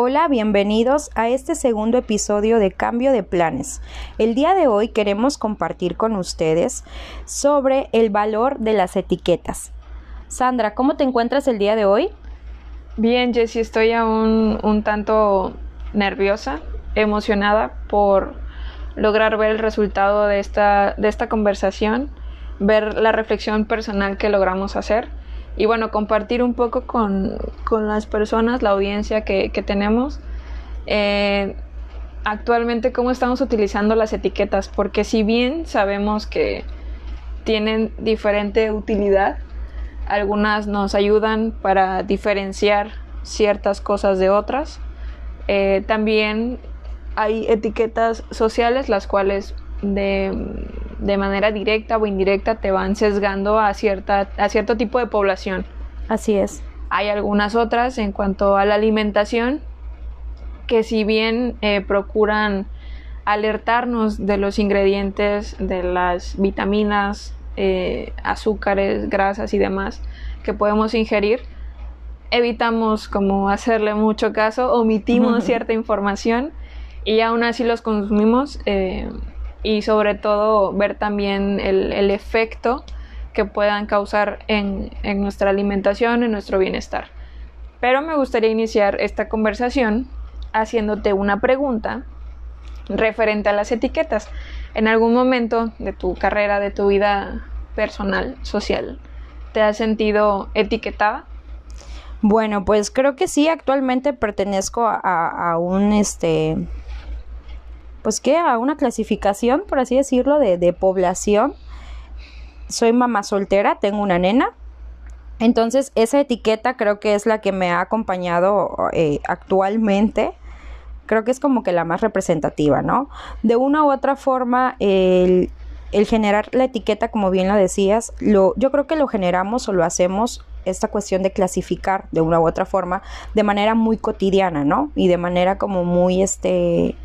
Hola, bienvenidos a este segundo episodio de Cambio de Planes. El día de hoy queremos compartir con ustedes sobre el valor de las etiquetas. Sandra, ¿cómo te encuentras el día de hoy? Bien, Jessie, estoy aún un tanto nerviosa, emocionada por lograr ver el resultado de esta, de esta conversación, ver la reflexión personal que logramos hacer y bueno, compartir un poco con, las personas, la audiencia que, tenemos. Eh, actualmente cómo estamos utilizando las etiquetas, porque si bien sabemos que tienen diferente utilidad, algunas nos ayudan para diferenciar ciertas cosas de otras. Eh, también hay etiquetas sociales las cuales de, de, manera directa o indirecta te van sesgando a, cierta, a cierto tipo de población. Así es. Hay algunas otras en cuanto a la alimentación que si bien eh, procuran alertarnos de los ingredientes, de las vitaminas, eh, azúcares, grasas y demás que podemos ingerir, evitamos como hacerle mucho caso, omitimos cierta información y aún así los consumimos. Eh, y sobre todo ver también el, efecto que puedan causar en, nuestra alimentación, en nuestro bienestar. Pero me gustaría iniciar esta conversación haciéndote una pregunta referente a las etiquetas. En algún momento de tu carrera, de tu vida personal, social, ¿te has sentido etiquetada? Bueno, pues creo que sí, actualmente pertenezco a, a un este pues que a una clasificación, por así decirlo, de, población. Soy mamá soltera, tengo una nena. Entonces, esa etiqueta creo que es la que me ha acompañado eh, actualmente. Creo que es como que la más representativa, ¿no? De una u otra forma, el, generar la etiqueta, como bien lo decías, lo, yo creo que lo generamos o lo hacemos esta cuestión de clasificar de una u otra forma de manera muy cotidiana, ¿no? Y de manera como muy, este,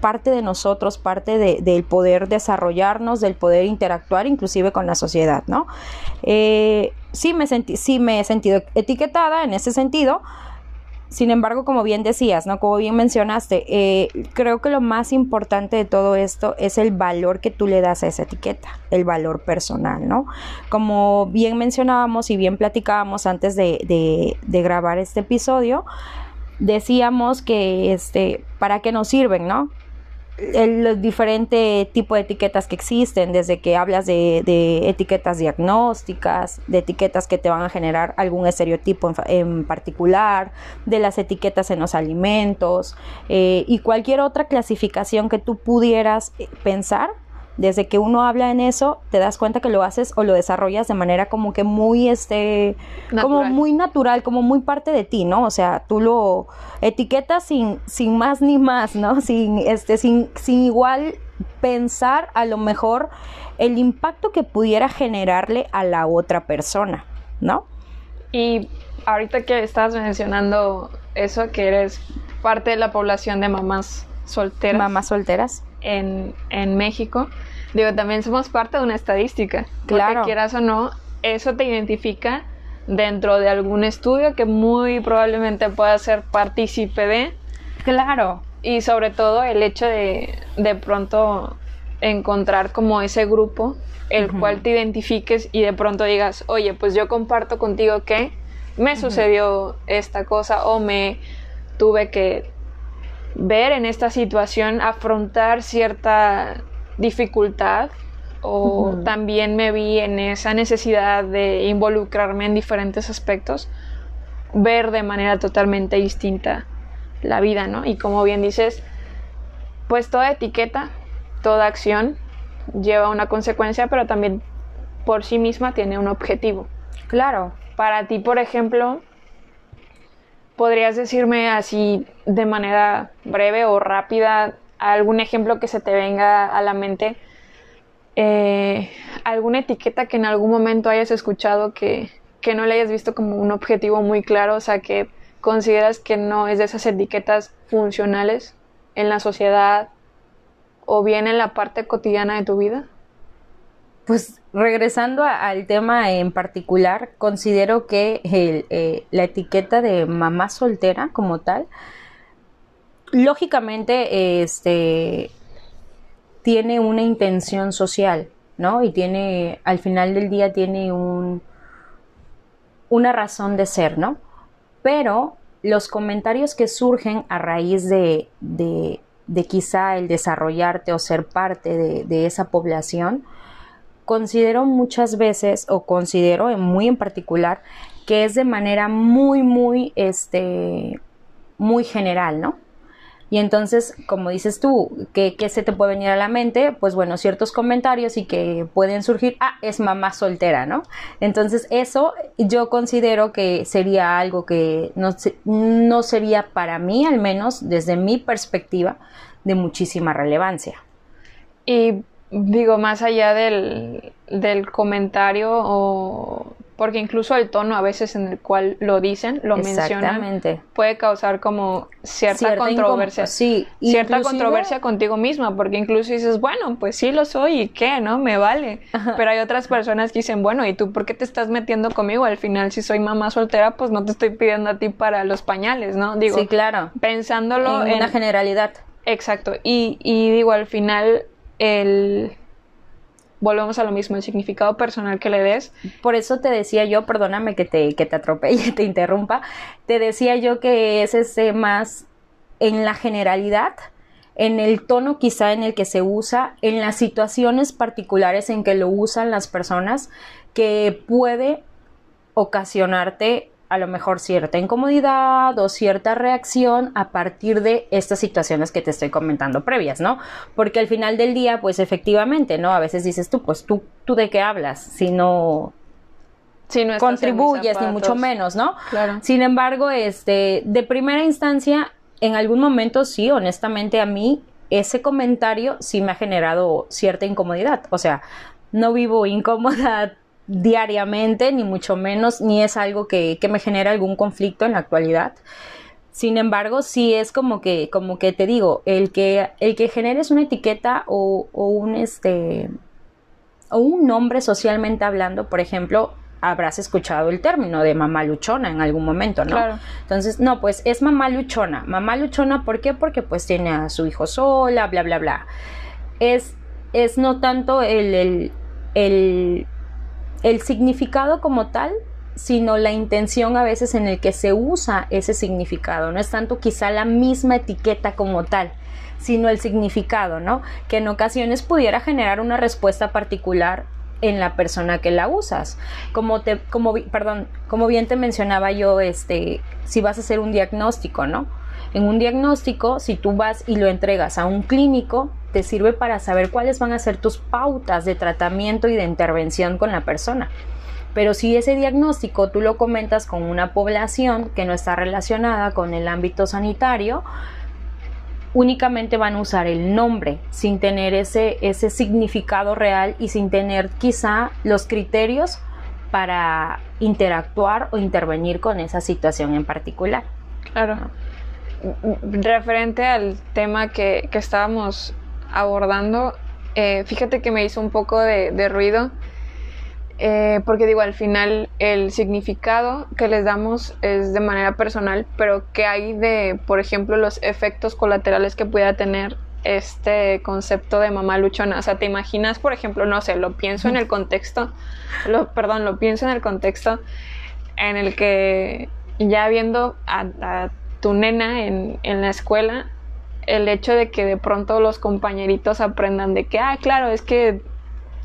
parte de nosotros, parte del poder desarrollarnos, del poder interactuar inclusive con la sociedad, ¿no? Eh, sí, me sentí, sí me he sentido etiquetada en ese sentido, sin embargo, como bien decías, ¿no? Como bien mencionaste, eh, creo que lo más importante de todo esto es el valor que tú le das a esa etiqueta, el valor personal, ¿no? Como bien mencionábamos y bien platicábamos antes de, de, de grabar este episodio, decíamos que, este, ¿para qué nos sirven, no? El diferente tipo de etiquetas que existen, desde que hablas de, etiquetas diagnósticas, de etiquetas que te van a generar algún estereotipo en, particular, de las etiquetas en los alimentos eh, y cualquier otra clasificación que tú pudieras eh, pensar desde que uno habla en eso, te das cuenta que lo haces o lo desarrollas de manera como que muy, este, como muy natural, como muy parte de ti, ¿no? O sea, tú lo etiquetas sin, sin más ni más, ¿no? Sin, este, sin, sin igual pensar a lo mejor el impacto que pudiera generarle a la otra persona, ¿no? Y ahorita que estás mencionando eso, que eres parte de la población de mamás solteras. Mamás solteras en, en México, digo, también somos parte de una estadística. Claro. Porque quieras o no, eso te identifica dentro de algún estudio que muy probablemente pueda ser partícipe de. Claro. Y sobre todo el hecho de de pronto encontrar como ese grupo el cual te identifiques y de pronto digas, oye, pues yo comparto contigo que me sucedió esta cosa o me tuve que ver en esta situación, afrontar cierta dificultad o también me vi en esa necesidad de involucrarme en diferentes aspectos, ver de manera totalmente distinta la vida, ¿no? Y como bien dices, pues toda etiqueta, toda acción lleva una consecuencia, pero también por sí misma tiene un objetivo. Claro. Para ti, por ejemplo, ¿Podrías decirme así de manera breve o rápida algún ejemplo que se te venga a la mente? Eh, ¿Alguna etiqueta que en algún momento hayas escuchado que, que no le hayas visto como un objetivo muy claro? O sea, que consideras que no es de esas etiquetas funcionales en la sociedad o bien en la parte cotidiana de tu vida? Pues regresando al tema en particular, considero que eh, la etiqueta de mamá soltera como tal lógicamente, este tiene una intención social, ¿no? Y tiene, al final del día, tiene un, una razón de ser, ¿no? Pero los comentarios que surgen a raíz de, de, quizá el desarrollarte o ser parte de, de, esa población, considero muchas veces, o considero muy en particular, que es de manera muy, muy, este, muy general, ¿no? Y entonces, como dices tú, ¿qué, se te puede venir a la mente? Pues bueno, ciertos comentarios y que pueden surgir, ah, es mamá soltera, ¿no? Entonces, eso yo considero que sería algo que no, no sería para mí, al menos desde mi perspectiva, de muchísima relevancia. Y digo, más allá del, del comentario o porque incluso el tono a veces en el cual lo dicen, lo mencionan, puede causar como cierta, controversia. Sí, cierta controversia contigo misma, porque incluso dices, bueno, pues sí lo soy y qué, ¿no? Me vale. Pero hay otras personas que dicen, bueno, ¿y tú por qué te estás metiendo conmigo? Al final, si soy mamá soltera, pues no te estoy pidiendo a ti para los pañales, ¿no? Digo, sí, claro. Pensándolo en, en una generalidad. Exacto. Y, y digo, al final, el volvemos a lo mismo, el significado personal que le des. Por eso te decía yo, perdóname que te, que te atropelle, te interrumpa, te decía yo que es ese más en la generalidad, en el tono quizá en el que se usa, en las situaciones particulares en que lo usan las personas, que puede ocasionarte a lo mejor cierta incomodidad o cierta reacción a partir de estas situaciones que te estoy comentando previas, ¿no? Porque al final del día, pues efectivamente, ¿no? A veces dices tú, pues tú, tú de qué hablas, si no, si no contribuyes, ni mucho menos, ¿no? Claro. Sin embargo, este, de primera instancia, en algún momento sí, honestamente a mí, ese comentario sí me ha generado cierta incomodidad. O sea, no vivo incómoda diariamente, ni mucho menos, ni es algo que, me genera algún conflicto en la actualidad. Sin embargo, sí es como que, como que te digo, el que, el que generes una etiqueta o, un este o un nombre socialmente hablando, por ejemplo, habrás escuchado el término de mamá luchona en algún momento, ¿no? Entonces, no, pues es mamá luchona. Mamá luchona, ¿por qué? Porque pues tiene a su hijo sola, bla, bla, bla. Es, es no tanto el, el el significado como tal, sino la intención a veces en el que se usa ese significado. No es tanto quizá la misma etiqueta como tal, sino el significado, ¿no? Que en ocasiones pudiera generar una respuesta particular en la persona que la usas. Como te, como, perdón, como bien te mencionaba yo, este, si vas a hacer un diagnóstico, ¿no? En un diagnóstico, si tú vas y lo entregas a un clínico, te sirve para saber cuáles van a ser tus pautas de tratamiento y de intervención con la persona. Pero si ese diagnóstico tú lo comentas con una población que no está relacionada con el ámbito sanitario, únicamente van a usar el nombre sin tener ese, ese significado real y sin tener quizá los criterios para interactuar o intervenir con esa situación en particular. Claro. Referente al tema que, que estábamos abordando, eh, fíjate que me hizo un poco de, ruido, eh, porque digo, al final el significado que les damos es de manera personal, pero ¿qué hay de, por ejemplo, los efectos colaterales que pueda tener este concepto de mamá luchona? O sea, ¿te imaginas, por ejemplo, no sé, lo pienso en el contexto, lo, perdón, lo pienso en el contexto en el que ya viendo a, tu nena en, en la escuela, el hecho de que de pronto los compañeritos aprendan de que, ah, claro, es que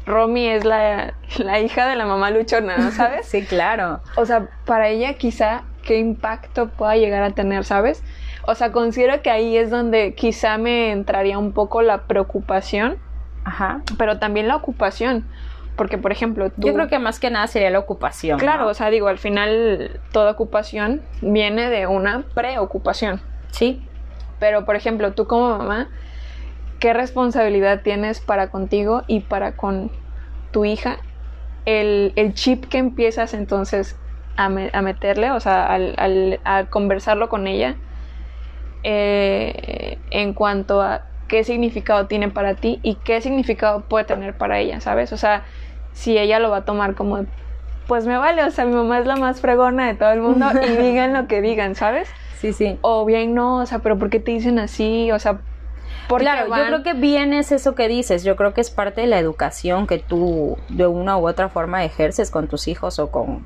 Romy es la, hija de la mamá luchona, ¿no sabes? sí, claro. O sea, para ella quizá qué impacto pueda llegar a tener, ¿sabes? O sea, considero que ahí es donde quizá me entraría un poco la preocupación, Ajá. pero también la ocupación. Porque, por ejemplo, tú... Yo creo que más que nada sería la ocupación. Claro, o sea, digo, al final toda ocupación viene de una preocupación. Sí. Pero, por ejemplo, tú como mamá, ¿qué responsabilidad tienes para contigo y para con tu hija? El, chip que empiezas entonces a, meterle, o sea, al, a conversarlo con ella, eh, en cuanto a qué significado tiene para ti y qué significado puede tener para ella, ¿sabes? O sea, si ella lo va a tomar como, pues me vale, o sea, mi mamá es la más fregona de todo el mundo y digan lo que digan, ¿sabes? Sí, sí. O bien no, o sea, pero ¿por qué te dicen así? O sea, porque Claro, yo creo que bien es eso que dices. Yo creo que es parte de la educación que tú de una u otra forma ejerces con tus hijos o con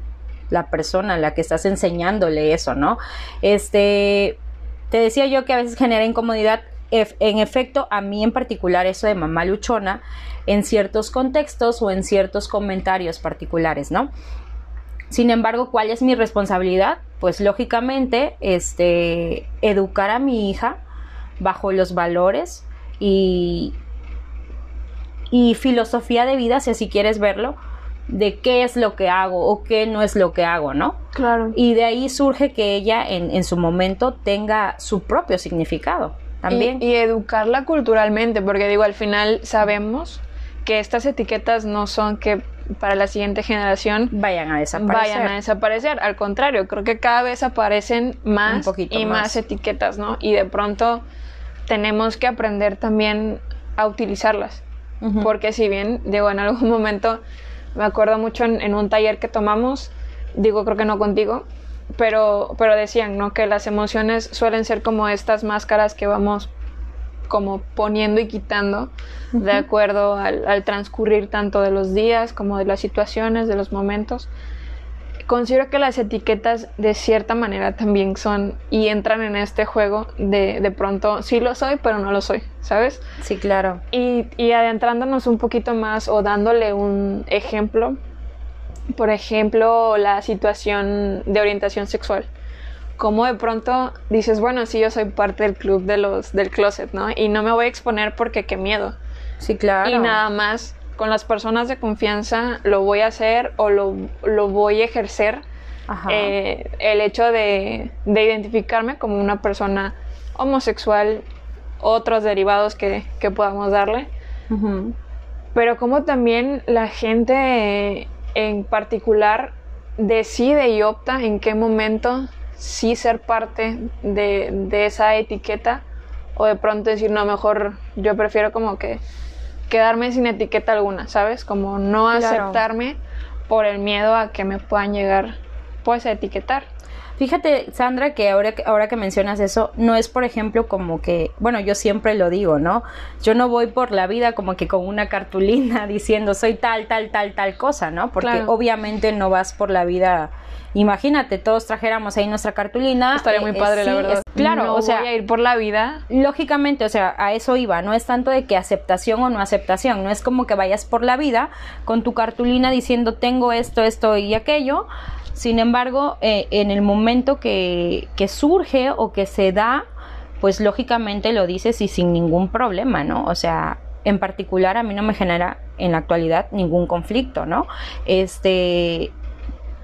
la persona a la que estás enseñándole eso, ¿no? Este, te decía yo que a veces genera incomodidad. En efecto, a mí en particular eso de mamá luchona, en ciertos contextos o en ciertos comentarios particulares, ¿no? Sin embargo, ¿cuál es mi responsabilidad? Pues lógicamente, este, educar a mi hija bajo los valores y, y filosofía de vida, si así quieres verlo, de qué es lo que hago o qué no es lo que hago, ¿no? Claro. Y de ahí surge que ella en, en su momento tenga su propio significado también. Y, y educarla culturalmente, porque digo, al final sabemos que estas etiquetas no son que para la siguiente generación vayan a desaparecer. vayan a desaparecer. Al contrario, creo que cada vez aparecen más y más. más. etiquetas, ¿no? Y de pronto tenemos que aprender también a utilizarlas. Porque si bien, digo, en algún momento me acuerdo mucho en, en un taller que tomamos, digo, creo que no contigo, pero, pero decían, ¿no? Que las emociones suelen ser como estas máscaras que vamos como poniendo y quitando de acuerdo al, al transcurrir tanto de los días como de las situaciones, de los momentos. Considero que las etiquetas de cierta manera también son y entran en este juego de, de pronto sí lo soy, pero no lo soy, ¿sabes? Sí, claro. Y, y adentrándonos un poquito más o dándole un ejemplo, por ejemplo, la situación de orientación sexual. Como de pronto dices, bueno, sí, yo soy parte del club de los, del closet, ¿no? Y no me voy a exponer porque qué miedo. Sí, claro. Y nada más, con las personas de confianza lo voy a hacer o lo, lo voy a ejercer. Ajá. Eh, el hecho de, de identificarme como una persona homosexual, otros derivados que, que podamos darle Ujú. pero como también la gente en particular decide y opta en qué momento sí ser parte de, de esa etiqueta o de pronto decir, no, mejor yo prefiero como que quedarme sin etiqueta alguna, ¿sabes? Como no Claro. aceptarme por el miedo a que me puedan llegar pues a etiquetar. Fíjate, Sandra, que ahora, que ahora que mencionas eso, no es, por ejemplo, como que, bueno, yo siempre lo digo, ¿no? Yo no voy por la vida como que con una cartulina diciendo soy tal, tal, tal, tal cosa, ¿no? Porque Claro. obviamente no vas por la vida. Imagínate, todos trajéramos ahí nuestra cartulina. Estaría muy eh, padre, eh, la verdad. es- claro, no o sea, voy a ir por la vida lógicamente, o sea, a eso iba, no es tanto de que aceptación o no aceptación, no es como que vayas por la vida con tu cartulina diciendo tengo esto, esto y aquello. Sin embargo, eh, en el momento que, surge o que se da, pues lógicamente lo dices y sin ningún problema, ¿no? O sea, en particular a mí no me genera en la actualidad ningún conflicto, ¿no? Este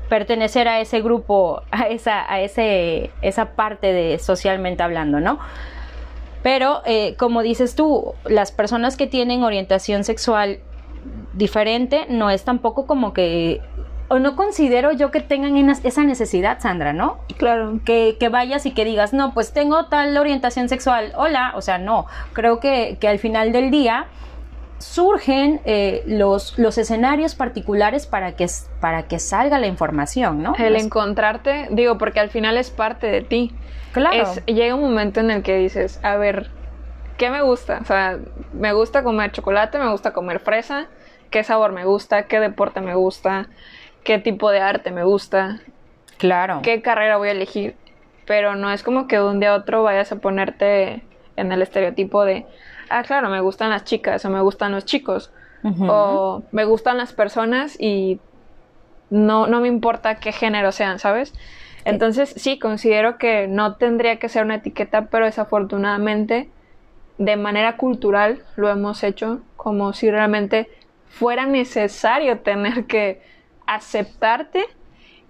pertenecer a ese grupo, a esa, a ese, esa parte de socialmente hablando, ¿no? Pero, eh, como dices tú, las personas que tienen orientación sexual diferente no es tampoco como que, o no considero yo que tengan esa necesidad, Sandra, ¿no? Claro. Que, que vayas y que digas, no, pues tengo tal orientación sexual, hola, o sea, no, creo que, que al final del día surgen eh, los, los escenarios particulares para que, para que salga la información, ¿no? El encontrarte, digo, porque al final es parte de ti. claro. Es- llega un momento en el que dices, a ver, ¿qué me gusta? O sea, me gusta comer chocolate, me gusta comer fresa, qué sabor me gusta, qué deporte me gusta, qué tipo de arte me gusta, claro. qué carrera voy a elegir. Pero no es como que de un día a otro vayas a ponerte en el estereotipo de, ah, claro, me gustan las chicas o me gustan los chicos o me gustan las personas y no, no me importa qué género sean, ¿sabes? Entonces sí, considero que no tendría que ser una etiqueta, pero desafortunadamente de manera cultural lo hemos hecho como si realmente fuera necesario tener que aceptarte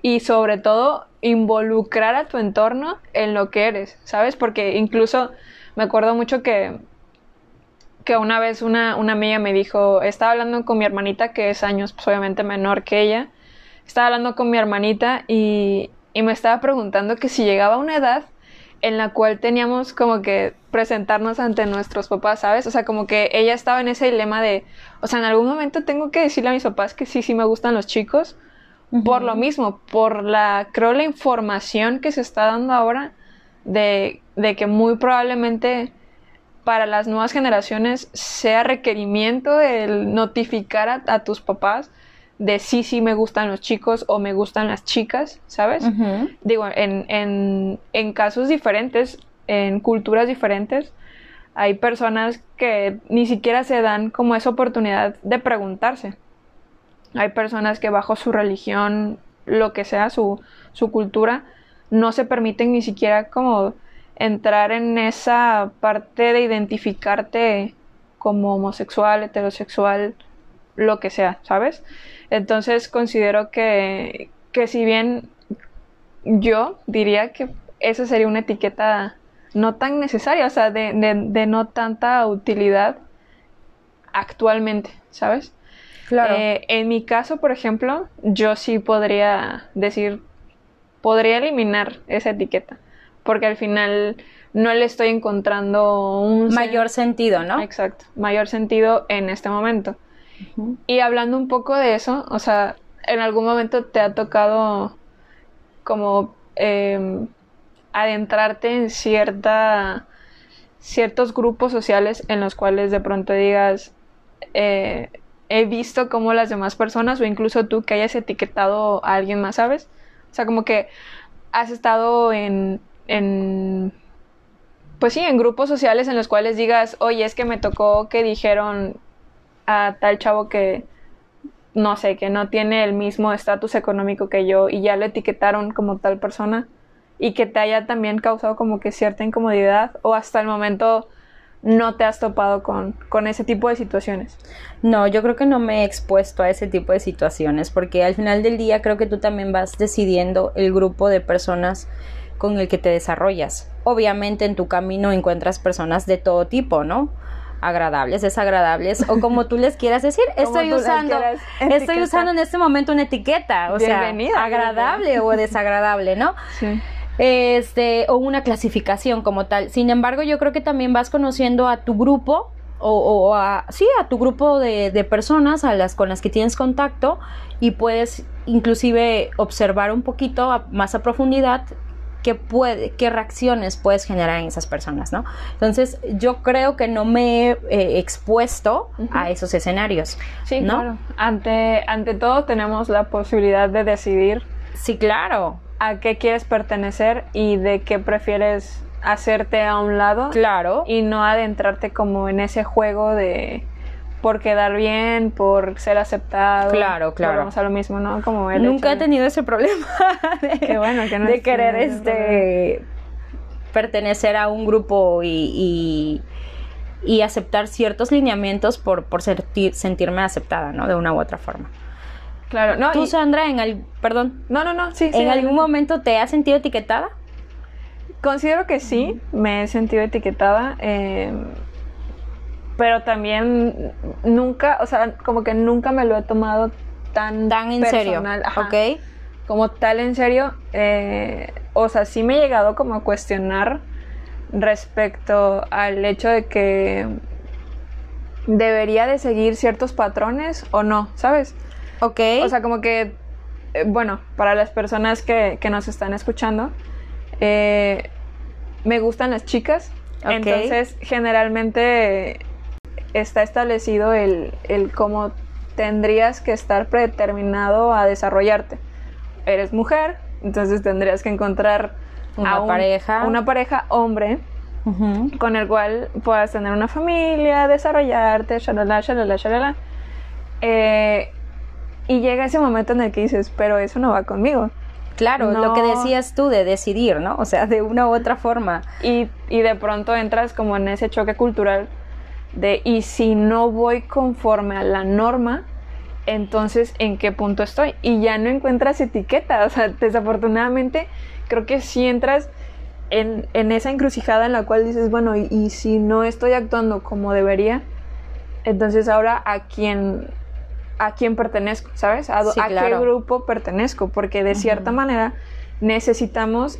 y sobre todo involucrar a tu entorno en lo que eres, ¿sabes? Porque incluso me acuerdo mucho que que una vez una, una amiga me dijo, estaba hablando con mi hermanita, que es años pues, obviamente menor que ella, estaba hablando con mi hermanita y, y me estaba preguntando que si llegaba a una edad en la cual teníamos como que presentarnos ante nuestros papás, ¿sabes? O sea, como que ella estaba en ese dilema de, o sea, en algún momento tengo que decirle a mis papás que sí, sí me gustan los chicos, por lo mismo, por la, creo, la información que se está dando ahora de, de que muy probablemente para las nuevas generaciones sea requerimiento el notificar a, a tus papás de sí, sí me gustan los chicos o me gustan las chicas, ¿sabes? Digo, en, en, en casos diferentes, en culturas diferentes, hay personas que ni siquiera se dan como esa oportunidad de preguntarse. Hay personas que bajo su religión, lo que sea, su, su cultura, no se permiten ni siquiera como entrar en esa parte de identificarte como homosexual, heterosexual, lo que sea, ¿sabes? Entonces considero que, que si bien yo diría que esa sería una etiqueta no tan necesaria, o sea, de, de, de no tanta utilidad actualmente, ¿sabes? Claro. Eh, en mi caso, por ejemplo, yo sí podría decir, podría eliminar esa etiqueta, porque al final no le estoy encontrando un sen- Mayor sentido, ¿no? Exacto, mayor sentido en este momento. Y hablando un poco de eso, o sea, en algún momento te ha tocado como em, adentrarte en cierta ciertos grupos sociales en los cuales de pronto digas eh, he visto cómo las demás personas o incluso tú que hayas etiquetado a alguien más, ¿sabes? O sea, como que has estado en, en pues sí, en grupos sociales en los cuales digas, oye, es que me tocó que dijeron a tal chavo que, no sé, que no tiene el mismo estatus económico que yo y ya lo etiquetaron como tal persona y que te haya también causado como que cierta incomodidad o hasta el momento no te has topado con, con ese tipo de situaciones. No, yo creo que no me he expuesto a ese tipo de situaciones porque al final del día creo que tú también vas decidiendo el grupo de personas con el que te desarrollas. Obviamente en tu camino encuentras personas de todo tipo, ¿no? Agradables, desagradables o como tú les quieras decir. Estoy usando, estoy usando en este momento una etiqueta, o Bienvenida, sea, agradable o desagradable, ¿no? Sí. este, o una clasificación como tal. Sin embargo, yo creo que también vas conociendo a tu grupo o, o a, sí, a tu grupo de, de personas a las con las que tienes contacto y puedes inclusive observar un poquito a- más a profundidad qué puede, qué reacciones puedes generar en esas personas, ¿no? Entonces, yo creo que no me he eh, expuesto a esos escenarios. Sí, ¿No? claro. Ante, ante todo tenemos la posibilidad de decidir Sí, claro, a qué quieres pertenecer y de qué prefieres hacerte a un lado claro. y no adentrarte como en ese juego de por quedar bien, por ser aceptado. Claro, claro. Volvemos a lo mismo, ¿no? Como el Nunca he hecho tenido ese problema de, Qué bueno que no de has querer este pertenecer a un grupo y, y, y aceptar ciertos lineamientos por, por sentir- sentirme aceptada, ¿no? De una u otra forma. Claro, no, Tú, y- Sandra, en el, perdón, no, no, no, sí, sí. ¿en algún momento te has sentido etiquetada? Considero que sí, me he sentido etiquetada, eh, pero también nunca, o sea, como que nunca me lo he tomado tan, Tan en serio, ajá. ¿ok? Como tal en serio, eh, o sea, sí me he llegado como a cuestionar respecto al hecho de que debería de seguir ciertos patrones o no, ¿sabes? Ok. O sea, como que, eh, bueno, para las personas que, que nos están escuchando, eh, me gustan las chicas. Ok. Entonces, generalmente está establecido el, el cómo tendrías que estar predeterminado a desarrollarte. Eres mujer, entonces tendrías que encontrar Una a un- pareja. una pareja hombre con el cual puedas tener una familia, desarrollarte, shalala, shalala, shalala. Eh, y llega ese momento en el que dices, pero eso no va conmigo. Claro, lo que decías tú de decidir, ¿no? O sea, de una u otra forma. Y, y de pronto entras como en ese choque cultural de, y si no voy conforme a la norma, entonces, ¿en qué punto estoy? Y ya no encuentras etiqueta. O sea, desafortunadamente, creo que si entras en, en esa encrucijada en la cual dices, bueno, y, y si no estoy actuando como debería, entonces ahora a quién a quién pertenezco, ¿sabes? A, Sí, a qué grupo pertenezco, porque de cierta manera necesitamos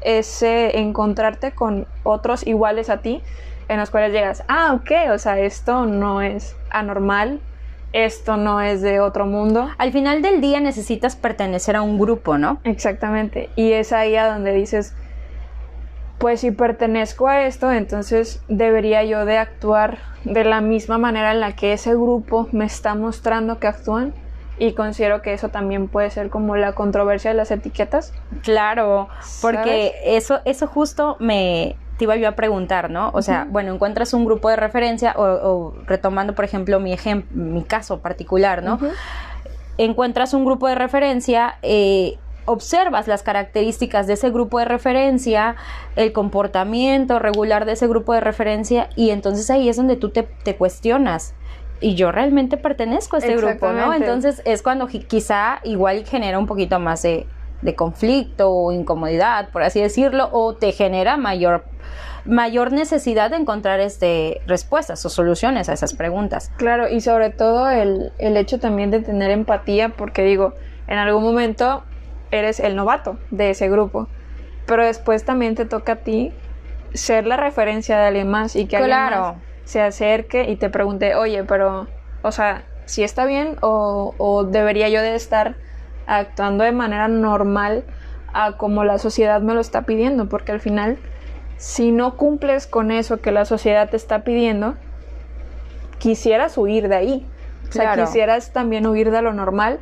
ese encontrarte con otros iguales a ti, en los cuales llegas, ah, ok, o sea, esto no es anormal, esto no es de otro mundo. Al final del día necesitas pertenecer a un grupo, ¿no? Exactamente. Y es ahí a donde dices, pues si pertenezco a esto, entonces debería yo de actuar de la misma manera en la que ese grupo me está mostrando que actúan y considero que eso también puede ser como la controversia de las etiquetas. Claro, porque eso, eso justo me te iba yo a preguntar, ¿no? O sea, bueno, encuentras un grupo de referencia o, retomando, por ejemplo, mi ejemplo, mi caso particular, ¿no? Encuentras un grupo de referencia, eh, observas las características de ese grupo de referencia, el comportamiento regular de ese grupo de referencia y entonces ahí es donde tú te, te cuestionas y yo realmente pertenezco a este grupo, ¿no? Entonces es cuando quizá igual genera un poquito más de, conflicto o incomodidad, por así decirlo, o te genera mayor mayor necesidad de encontrar este respuestas o soluciones a esas preguntas. Claro, y sobre todo el, el hecho también de tener empatía, porque digo, en algún momento eres el novato de ese grupo, pero después también te toca a ti ser la referencia de alguien más y que alguien más se acerque y te pregunte, oye, pero, o sea, si está bien o, debería yo de estar actuando de manera normal a como la sociedad me lo está pidiendo, porque al final, si no cumples con eso que la sociedad te está pidiendo, quisieras huir de ahí. O sea, quisieras también huir de lo normal,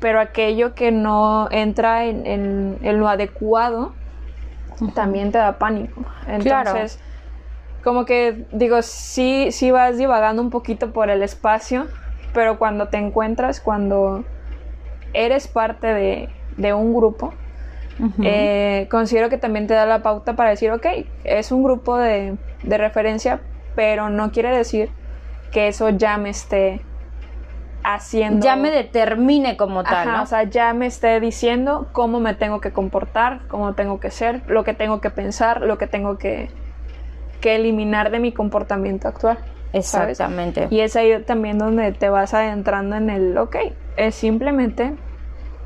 pero aquello que no entra en, lo adecuado también te da pánico. Entonces, como que digo, sí, sí vas divagando un poquito por el espacio, pero cuando te encuentras, cuando eres parte de, un grupo, eh, considero que también te da la pauta para decir, ok, es un grupo de, referencia, pero no quiere decir que eso ya me esté haciendo. Ya me determine como tal. O sea, ya me esté diciendo cómo me tengo que comportar, cómo tengo que ser, lo que tengo que pensar, lo que tengo que, que eliminar de mi comportamiento actual. Exactamente. Y es ahí también donde te vas adentrando en el, ok, es simplemente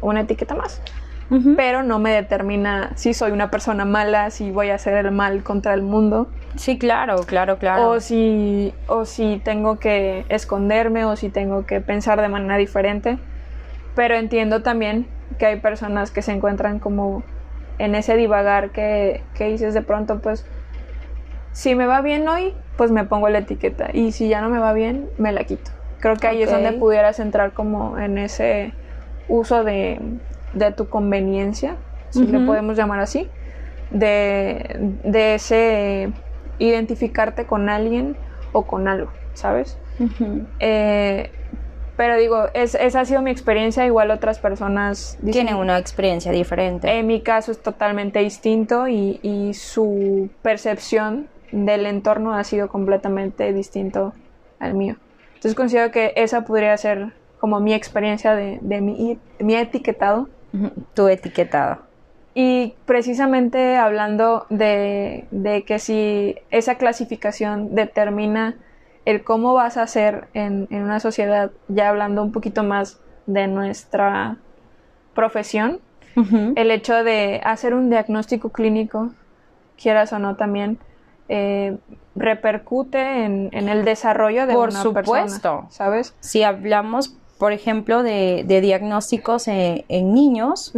una etiqueta más. Pero no me determina si soy una persona mala, si voy a hacer el mal contra el mundo. Sí, claro, claro, claro. O si, o si tengo que esconderme o si tengo que pensar de manera diferente. Pero entiendo también que hay personas que se encuentran como en ese divagar que, que dices de pronto, pues si me va bien hoy, pues me pongo la etiqueta. Y si ya no me va bien, me la quito. Creo que ahí es donde pudieras entrar como en ese uso de, tu conveniencia, si le podemos llamar así, de, ese identificarte con alguien o con algo, ¿sabes? Eh, pero digo, es, esa ha sido mi experiencia, igual otras personas tienen una experiencia diferente. En mi caso es totalmente distinto y, y su percepción del entorno ha sido completamente distinto al mío. Entonces considero que esa podría ser como mi experiencia de, mi, mi etiquetado. Tu etiquetado. Y precisamente hablando de, de, que si esa clasificación determina el cómo vas a ser en, en, una sociedad, ya hablando un poquito más de nuestra profesión, el hecho de hacer un diagnóstico clínico, quieras o no también, eh, repercute en, el desarrollo de por una supuesto. ¿sabes? Si hablamos, por ejemplo, de, diagnósticos en, niños,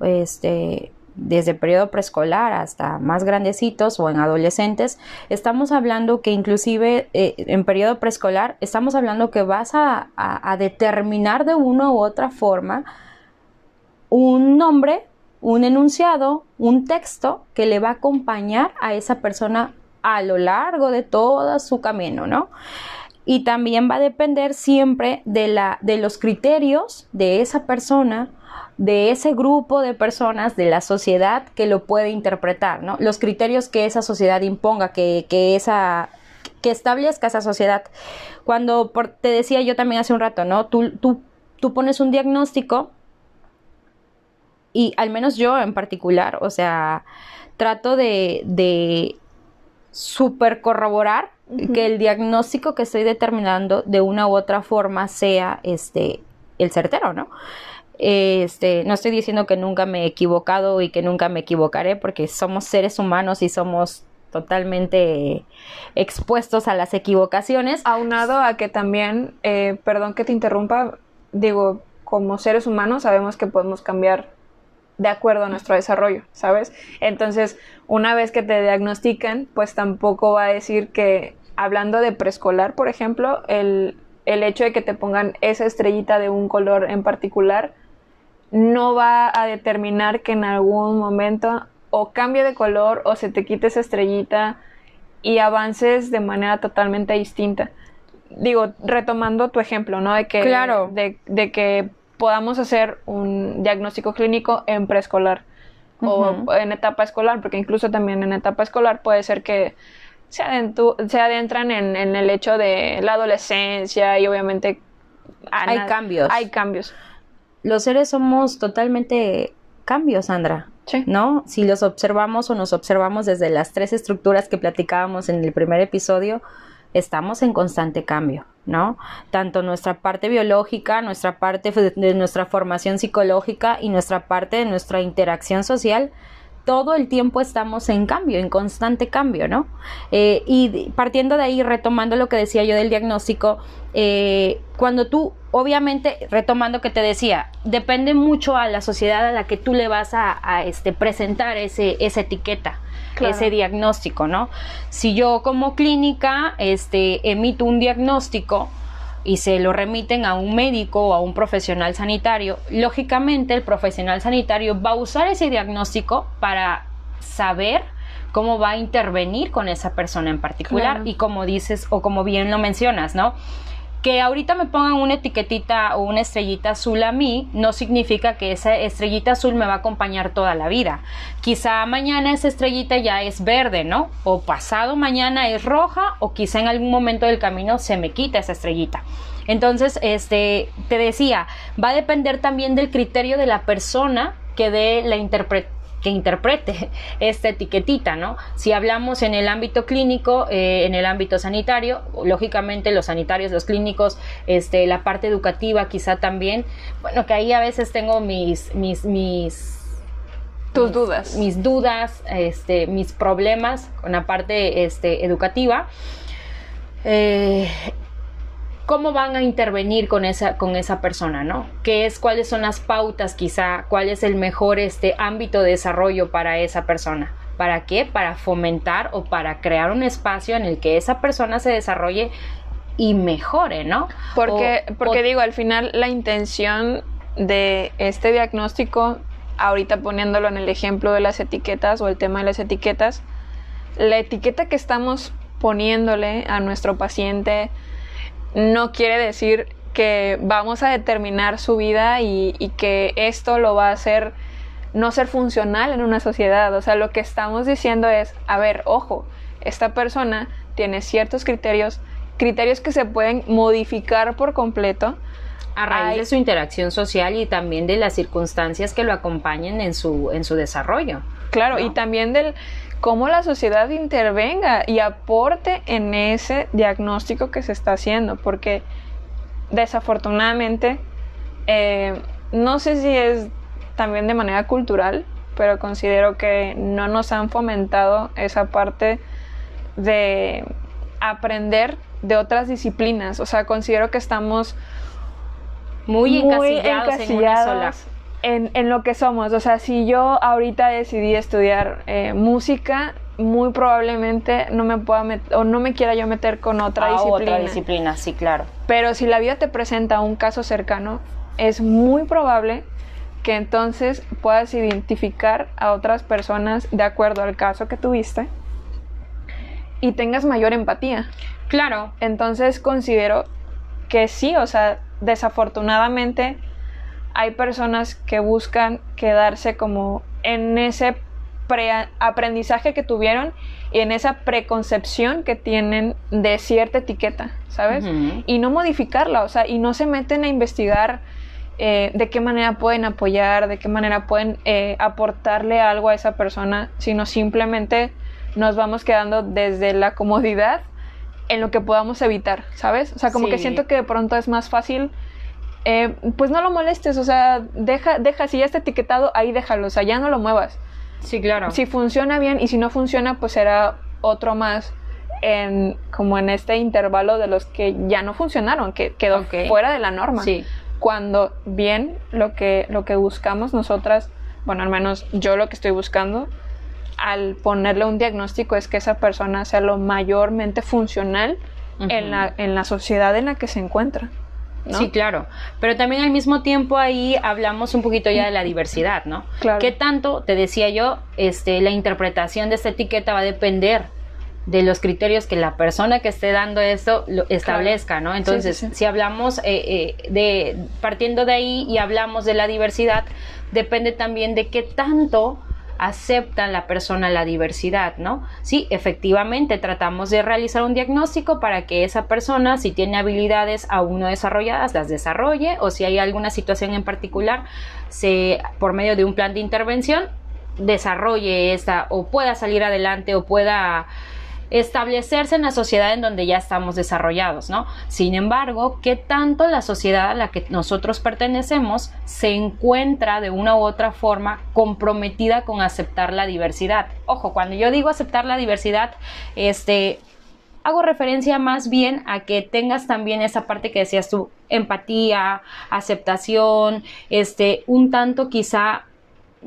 este, desde periodo preescolar hasta más grandecitos o en adolescentes, estamos hablando que inclusive eh, en periodo preescolar, estamos hablando que vas a, a, determinar de una u otra forma un nombre, un enunciado, un texto que le va a acompañar a esa persona a lo largo de todo su camino, ¿no? Y también va a depender siempre de, la, de los criterios de esa persona, de ese grupo de personas, de la sociedad que lo puede interpretar, ¿no? Los criterios que esa sociedad imponga, que, esa que establezca esa sociedad. Cuando te decía yo también hace un rato, ¿no? Tú, tú, tú pones un diagnóstico y al menos yo en particular, o sea, trato de super corroborar que el diagnóstico que estoy determinando de una u otra forma sea este el certero, ¿no? Este, no estoy diciendo que nunca me he equivocado y que nunca me equivocaré, porque somos seres humanos y somos totalmente expuestos a las equivocaciones. Aunado a que también, eh, perdón que te interrumpa, digo, como seres humanos sabemos que podemos cambiar de acuerdo a nuestro desarrollo, ¿sabes? Entonces, una vez que te diagnostican, pues tampoco va a decir que, hablando de preescolar, por ejemplo, el, el hecho de que te pongan esa estrellita de un color en particular, no va a determinar que en algún momento o cambie de color o se te quite esa estrellita y avances de manera totalmente distinta. Digo, retomando tu ejemplo, ¿no? De que, Claro. de, de que podamos hacer un diagnóstico clínico en preescolar o en etapa escolar, porque incluso también en etapa escolar puede ser que se, se adentran en, en el hecho de la adolescencia y obviamente Hay cambios. Hay cambios. Los seres somos totalmente cambios, Sandra. Sí. ¿no? Si los observamos o nos observamos desde las tres estructuras que platicábamos en el primer episodio, estamos en constante cambio, ¿no? Tanto nuestra parte biológica, nuestra parte de nuestra formación psicológica y nuestra parte de nuestra interacción social, todo el tiempo estamos en cambio, en constante cambio, ¿no? Eh, y partiendo de ahí, retomando lo que decía yo del diagnóstico, eh, cuando tú, obviamente, retomando que te decía, depende mucho a la sociedad a la que tú le vas a, a, este, presentar ese, esa etiqueta, Claro. ese diagnóstico, ¿no? Si yo como clínica este, emito un diagnóstico, y se lo remiten a un médico o a un profesional sanitario, lógicamente el profesional sanitario va a usar ese diagnóstico para saber cómo va a intervenir con esa persona en particular Claro. y como dices o como bien lo mencionas, ¿no? Que ahorita me pongan una etiquetita o una estrellita azul a mí no significa que esa estrellita azul me va a acompañar toda la vida. Quizá mañana esa estrellita ya es verde, ¿no? O pasado mañana es roja o quizá en algún momento del camino se me quita esa estrellita. Entonces, este, te decía, va a depender también del criterio de la persona que dé la interpretación que interprete esta etiquetita, ¿no? Si hablamos en el ámbito clínico, eh, en el ámbito sanitario, lógicamente los sanitarios, los clínicos, este, la parte educativa quizá también, bueno, que ahí a veces tengo mis, mis, mis Tus dudas. mis dudas, este, mis problemas con la parte este, educativa. Eh, ¿Cómo van a intervenir con esa, con esa persona, no? ¿Qué es, cuáles son las pautas, quizá, cuál es el mejor este, ámbito de desarrollo para esa persona? ¿Para qué? Para fomentar o para crear un espacio en el que esa persona se desarrolle y mejore, ¿no? Porque, O- porque o- digo, al final la intención de este diagnóstico, ahorita poniéndolo en el ejemplo de las etiquetas o el tema de las etiquetas, la etiqueta que estamos poniéndole a nuestro paciente no quiere decir que vamos a determinar su vida y, y que esto lo va a hacer no ser funcional en una sociedad. O sea, lo que estamos diciendo es, a ver, ojo, esta persona tiene ciertos criterios, criterios que se pueden modificar por completo. a raíz de su interacción social y también de las circunstancias que lo acompañen en su, en su desarrollo. Claro, ¿no? y también del cómo la sociedad intervenga y aporte en ese diagnóstico que se está haciendo, porque desafortunadamente, eh, no sé si es también de manera cultural, pero considero que no nos han fomentado esa parte de aprender de otras disciplinas. O sea, considero que estamos Muy, encasillados, en una sola. En, en lo que somos. O sea, si yo ahorita decidí estudiar eh, música, muy probablemente no me pueda o no me quiera yo meter con otra a disciplina. otra disciplina, sí, claro. Pero si la vida te presenta un caso cercano, es muy probable que entonces puedas identificar a otras personas de acuerdo al caso que tuviste y tengas mayor empatía. Claro, Entonces considero que sí, o sea, desafortunadamente hay personas que buscan quedarse como en ese aprendizaje que tuvieron y en esa preconcepción que tienen de cierta etiqueta, ¿sabes? Y no modificarla, o sea, y no se meten a investigar eh, de qué manera pueden apoyar, de qué manera pueden eh, aportarle algo a esa persona, sino simplemente nos vamos quedando desde la comodidad en lo que podamos evitar, ¿sabes? O sea, como que siento que de pronto es más fácil, eh, pues no lo molestes, o sea, deja, deja, si ya está etiquetado, ahí déjalo, o sea, ya no lo muevas. sí, claro. Si funciona bien y si no funciona, pues será otro más en como en este intervalo de los que ya no funcionaron, que quedó fuera de la norma. Sí. Cuando bien lo que, lo que buscamos nosotras bueno, al menos yo lo que estoy buscando al ponerle un diagnóstico es que esa persona sea lo mayormente funcional en, la, en la sociedad en la que se encuentra. Sí, claro. Pero también al mismo tiempo ahí hablamos un poquito ya de la diversidad, ¿no? Claro. ¿Qué tanto, te decía yo, este, la interpretación de esta etiqueta va a depender de los criterios que la persona que esté dando esto lo establezca, ¿no? Entonces, si hablamos eh, eh, de, partiendo de ahí y hablamos de la diversidad, depende también de qué tanto acepta la persona la diversidad, ¿no? Sí, efectivamente tratamos de realizar un diagnóstico para que esa persona, si tiene habilidades aún no desarrolladas, las desarrolle o si hay alguna situación en particular, se, por medio de un plan de intervención, desarrolle esta o pueda salir adelante o pueda establecerse en la sociedad en donde ya estamos desarrollados, ¿no? Sin embargo, ¿qué tanto la sociedad a la que nosotros pertenecemos se encuentra de una u otra forma comprometida con aceptar la diversidad? Ojo, cuando yo digo aceptar la diversidad, este, hago referencia más bien a que tengas también esa parte que decías tú, empatía, aceptación, este, un tanto quizá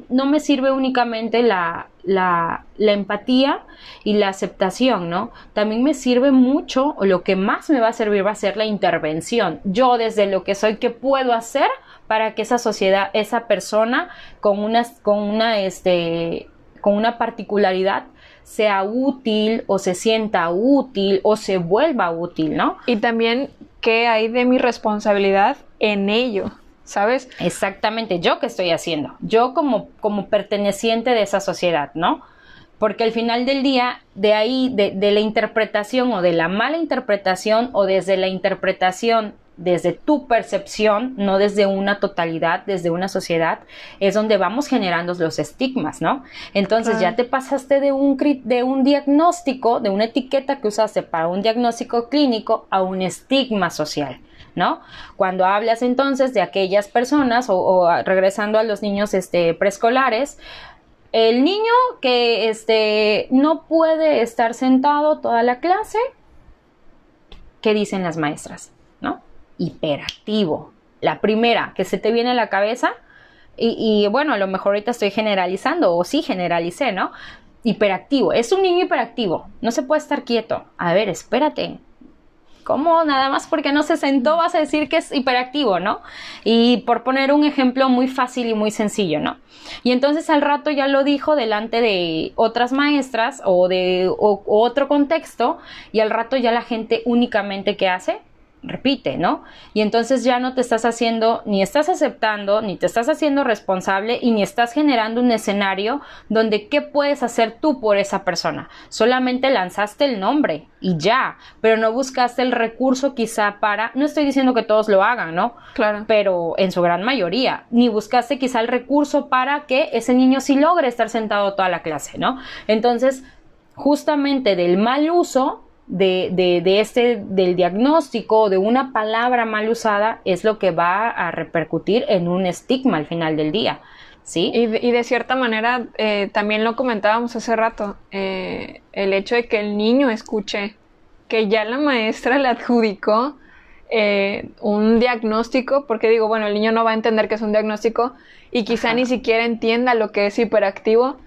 no me sirve únicamente la, la, empatía y la aceptación, ¿no? También me sirve mucho, o lo que más me va a servir va a ser la intervención. Yo desde lo que soy, ¿qué puedo hacer para que esa sociedad, esa persona con una, con una, este, con una particularidad sea útil o se sienta útil o se vuelva útil, ¿no? Y también, ¿qué hay de mi responsabilidad en ello? ¿Sabes? Exactamente, yo qué estoy haciendo, yo como, como perteneciente de esa sociedad, ¿no? Porque al final del día, de ahí, de, de la interpretación o de la mala interpretación o desde la interpretación desde tu percepción, no desde una totalidad, desde una sociedad, es donde vamos generando los estigmas, ¿no? Entonces ya te pasaste de un, de un diagnóstico, de una etiqueta que usaste para un diagnóstico clínico a un estigma social. ¿No? Cuando hablas entonces de aquellas personas o, regresando a los niños este, preescolares, el niño que este, no puede estar sentado toda la clase, ¿qué dicen las maestras? ¿No? Hiperactivo. La primera que se te viene a la cabeza, y, y, bueno, a lo mejor ahorita estoy generalizando, o sí generalicé, ¿no? Hiperactivo. Es un niño hiperactivo. No se puede estar quieto. A ver, espérate. ¿Cómo nada más porque no se sentó vas a decir que es hiperactivo, ¿no? Y por poner un ejemplo muy fácil y muy sencillo, ¿no? Y entonces al rato ya lo dijo delante de otras maestras o de otro contexto y al rato ya la gente únicamente ¿qué hace? Repite, ¿no? Y entonces ya no te estás haciendo, ni estás aceptando, ni te estás haciendo responsable y ni estás generando un escenario donde qué puedes hacer tú por esa persona. Solamente lanzaste el nombre y ya, pero no buscaste el recurso quizá para, no estoy diciendo que todos lo hagan, ¿no? Claro. Pero en su gran mayoría, ni buscaste quizá el recurso para que ese niño sí logre estar sentado toda la clase, ¿no? Entonces, justamente del mal uso de, de, de, este, del diagnóstico, de una palabra mal usada, es lo que va a repercutir en un estigma al final del día. ¿Sí? Y, de, y de cierta manera, eh, también lo comentábamos hace rato, eh, el hecho de que el niño escuche que ya la maestra le adjudicó eh, un diagnóstico, porque digo, bueno, el niño no va a entender que es un diagnóstico y quizá ni siquiera entienda lo que es hiperactivo,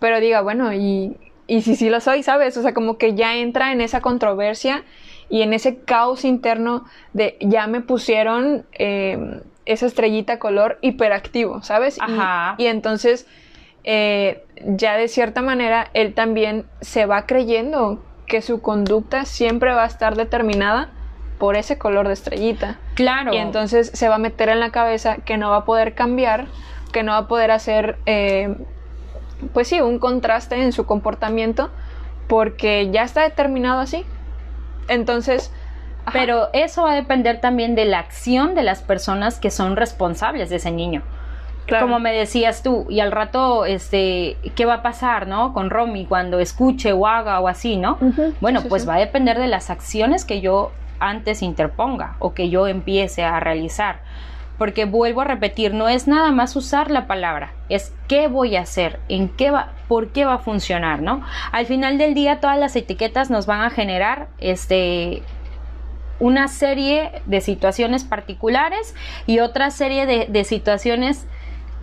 pero diga, bueno, ¿y y si sí lo soy, ¿sabes? O sea, como que ya entra en esa controversia y en ese caos interno de ya me pusieron eh, esa estrellita color hiperactivo, ¿sabes? Ajá. Y, entonces eh, ya de cierta manera él también se va creyendo que su conducta siempre va a estar determinada por ese color de estrellita. Claro. Y entonces se va a meter en la cabeza que no va a poder cambiar, que no va a poder hacer eh, pues sí, un contraste en su comportamiento porque ya está determinado así. Entonces, pero eso va a depender también de la acción de las personas que son responsables de ese niño. Como me decías tú, y al rato, este, ¿qué va a pasar, no? Con Romy cuando escuche o haga o así, ¿no? Bueno, pues va a depender de las acciones que yo antes interponga o que yo empiece a realizar porque vuelvo a repetir, no es nada más usar la palabra, es qué voy a hacer, en qué va, por qué va a funcionar, ¿no? Al final del día todas las etiquetas nos van a generar este una serie de situaciones particulares y otra serie de, de situaciones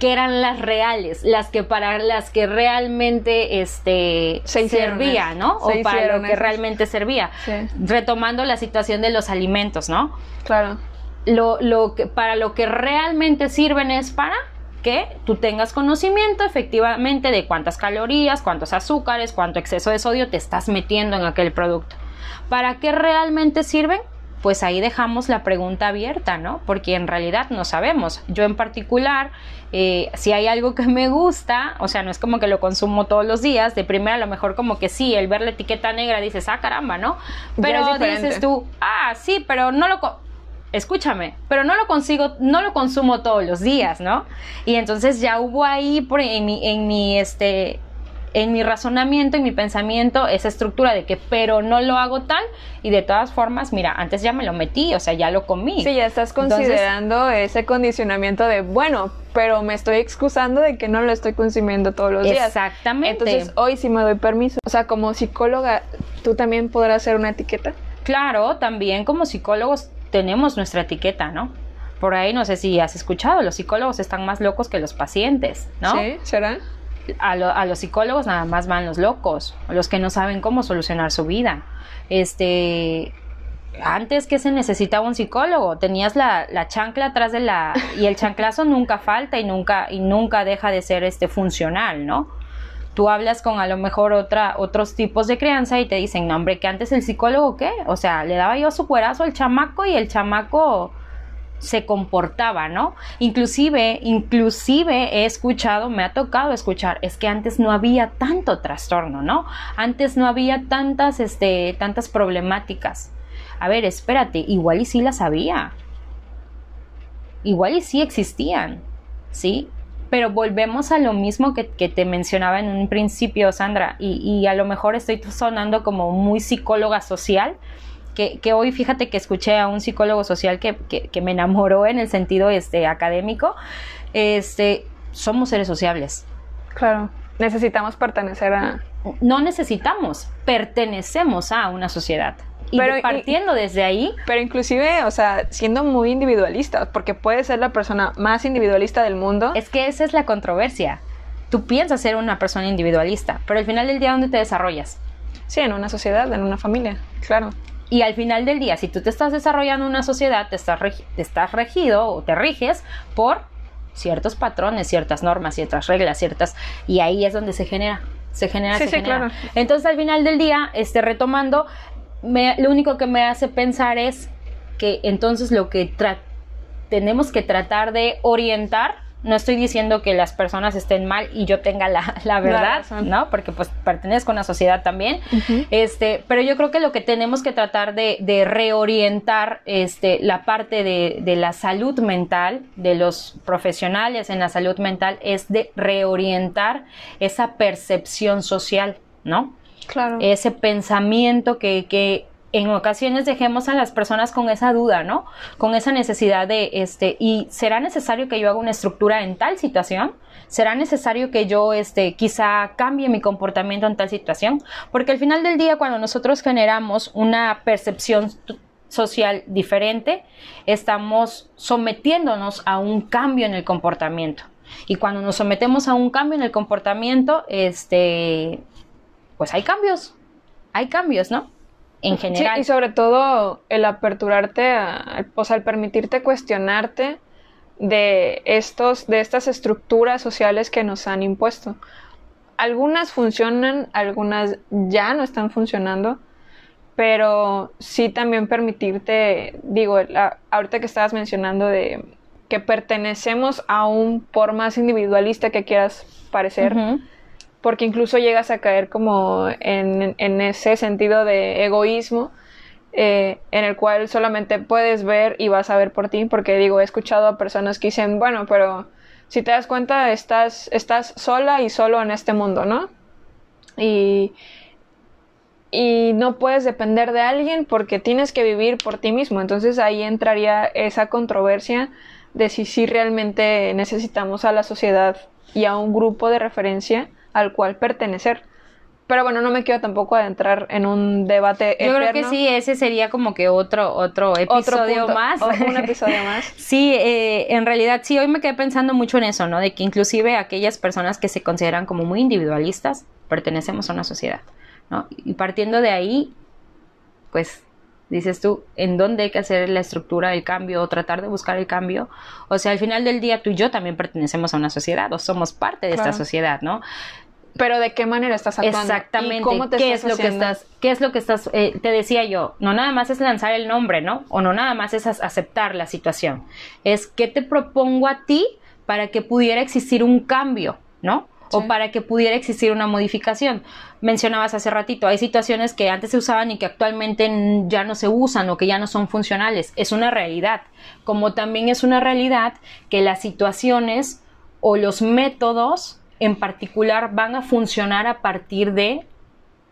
que eran las reales, las que para las que realmente este Se servía. ¿no? Se o para lo que realmente servía. Sí. Retomando la situación de los alimentos, ¿no? Claro. Lo, lo que, para lo que realmente sirven es para que tú tengas conocimiento efectivamente de cuántas calorías, cuántos azúcares, cuánto exceso de sodio te estás metiendo en aquel producto. ¿Para qué realmente sirven? Pues ahí dejamos la pregunta abierta, ¿no? Porque en realidad no sabemos. Yo en particular, eh, si hay algo que me gusta, o sea, no es como que lo consumo todos los días, de primera a lo mejor como que sí, el ver la etiqueta negra dices, ah, caramba, ¿no? Pero dices tú, ah, sí, pero no lo... escúchame, pero no lo consigo, no lo consumo todos los días, ¿no? Y entonces ya hubo ahí por, en mi, en mi, este, en mi razonamiento, en mi pensamiento, esa estructura de que, pero no lo hago tal, y de todas formas, mira, antes ya me lo metí, o sea, ya lo comí. Sí, ya estás Entonces- considerando ese condicionamiento de, bueno, pero me estoy excusando de que no lo estoy consumiendo todos los días. Exactamente. Entonces, hoy sí me doy permiso. O sea, como psicóloga, ¿tú también podrás hacer una etiqueta? Claro, también como psicólogos tenemos nuestra etiqueta, ¿no? Por ahí no sé si has escuchado, los psicólogos están más locos que los pacientes, ¿no? ¿Sí? ¿Será? a, lo- a los psicólogos nada más van los locos, los que no saben cómo solucionar su vida. Este, antes que se necesitaba un psicólogo, tenías la, la chancla atrás de la y el chanclazo nunca falta y nunca y nunca deja de ser este funcional, ¿no? Tú hablas con a lo mejor otra otros tipos de crianza y te dicen, "No, hombre, que antes el psicólogo qué? O sea, le daba yo su cuerazo al chamaco y el chamaco se comportaba, ¿no? Inclusive, inclusive he escuchado, me ha tocado escuchar, es que antes no había tanto trastorno, ¿no? Antes no había tantas, este, tantas problemáticas. A ver, espérate, igual y sí las había. Igual y sí existían, ¿sí? Pero volvemos a lo mismo que, que te mencionaba en un principio, Sandra, y, y a lo mejor estoy sonando como muy psicóloga social, que, que hoy fíjate que escuché a un psicólogo social que, que, que me enamoró en el sentido este, académico, este, somos seres sociables. Claro. Necesitamos pertenecer a... No necesitamos, pertenecemos a una sociedad. Y Pero, y- partiendo desde ahí, Pero inclusive, o sea, siendo muy individualista, porque puedes ser la persona más individualista del mundo. es que esa es la controversia. Tú piensas ser una persona individualista, pero al final del día, ¿dónde te desarrollas? Sí, en una sociedad, en una familia, claro. Y al final del día, si tú te estás desarrollando en una sociedad, te estás, te estás regido o te riges por ciertos patrones, ciertas normas, ciertas reglas, ciertas... Y ahí es donde se genera, se genera, Sí, se sí, genera. claro. Entonces al final del día, este, retomando, me- lo único que me hace pensar es que entonces lo que tenemos que tratar de orientar, no estoy diciendo que las personas estén mal y yo tenga la, la verdad. ¿no? Porque pues pertenezco a una sociedad también, este, pero yo creo que lo que tenemos que tratar de, de reorientar este, la parte de, de la salud mental, de los profesionales en la salud mental, es de reorientar esa percepción social, ¿no? Claro. ese pensamiento que, que en ocasiones dejemos a las personas con esa duda, ¿no? Con esa necesidad de, este, y será necesario que yo haga una estructura en tal situación, será necesario que yo, este, quizá cambie mi comportamiento en tal situación, porque al final del día, cuando nosotros generamos una percepción social diferente, estamos sometiéndonos a un cambio en el comportamiento. Y cuando nos sometemos a un cambio en el comportamiento, este, pues hay cambios, hay cambios, ¿no? En general. Sí, y sobre todo el aperturarte, a, o sea, el permitirte cuestionarte de estos, de estas estructuras sociales que nos han impuesto. Algunas funcionan, algunas ya no están funcionando, pero sí también permitirte, digo, la- ahorita que estabas mencionando de que pertenecemos a un por más individualista que quieras parecer. Porque incluso llegas a caer como en, en ese sentido de egoísmo eh, en el cual solamente puedes ver y vas a ver por ti, porque digo, he escuchado a personas que dicen, bueno, pero si te das cuenta, estás, estás sola y solo en este mundo, ¿no? Y, y no puedes depender de alguien porque tienes que vivir por ti mismo. Entonces ahí entraría esa controversia de si sí realmente necesitamos a la sociedad y a un grupo de referencia al cual pertenecer. Pero bueno, no me quiero tampoco adentrar en un debate Yo creo que sí, ese sería como que otro, otro episodio más. un episodio más. sí, eh, en realidad sí, hoy me quedé pensando mucho en eso, ¿no? De que inclusive aquellas personas que se consideran como muy individualistas, pertenecemos a una sociedad, ¿no? Y partiendo de ahí, pues dices tú, en dónde hay que hacer la estructura del cambio o tratar de buscar el cambio. O sea, al final del día tú y yo también pertenecemos a una sociedad o somos parte de esta sociedad, ¿no? Pero de qué manera estás actuando exactamente. cómo te qué es lo que estás qué es lo que estás eh, te decía yo no nada más es lanzar el nombre no o no nada más es aceptar la situación. Es qué te propongo a ti para que pudiera existir un cambio no o para que pudiera existir una modificación. Mencionabas hace ratito, hay situaciones que antes se usaban y que actualmente ya no se usan o que ya no son funcionales. Es una realidad, como también es una realidad que las situaciones o los métodos en particular van a funcionar a partir de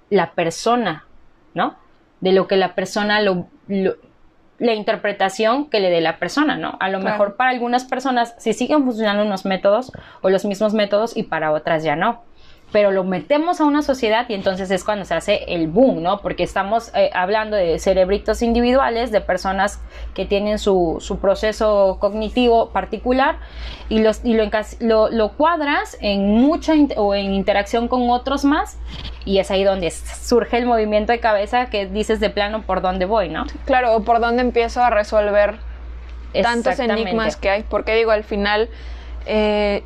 la persona, ¿no? De lo que la persona lo, la interpretación que le dé la persona, ¿no? A lo mejor para algunas personas sí siguen funcionando unos métodos o los mismos métodos y para otras ya no pero lo metemos a una sociedad y entonces es cuando se hace el boom, ¿no? Porque estamos eh, hablando de cerebritos individuales, de personas que tienen su, su proceso cognitivo particular y, los, y lo, lo, cuadras en mucha o en interacción con otros más y es ahí donde surge el movimiento de cabeza que dices de plano por dónde voy, ¿no? Claro, o por dónde empiezo a resolver tantos enigmas que hay, porque digo, al final... Eh,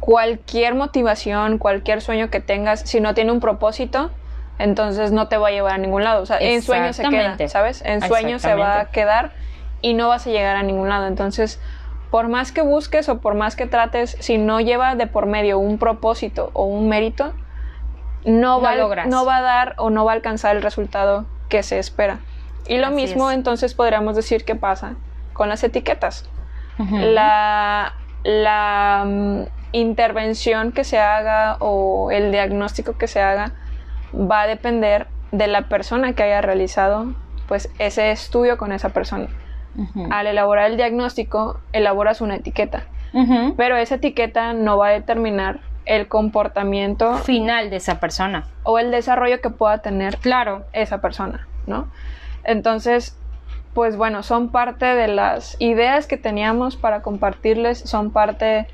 cualquier motivación, cualquier sueño que tengas, si no tiene un propósito, entonces no te va a llevar a ningún lado. O sea, en sueño se queda, ¿sabes? En sueño se va a quedar y no vas a llegar a ningún lado. Entonces, por más que busques o por más que trates, si no lleva de por medio un propósito o un mérito, no, va, no va a dar o no va a alcanzar el resultado que se espera. Y lo mismo entonces podríamos decir que pasa con las etiquetas. La la mm, intervención que se haga o el diagnóstico que se haga va a depender de la persona que haya realizado pues ese estudio con esa persona. Al elaborar el diagnóstico, elaboras una etiqueta, pero esa etiqueta no va a determinar el comportamiento final de esa persona. o el desarrollo que pueda tener claro. esa persona, ¿no? Entonces, pues bueno, son parte de las ideas que teníamos para compartirles, son parte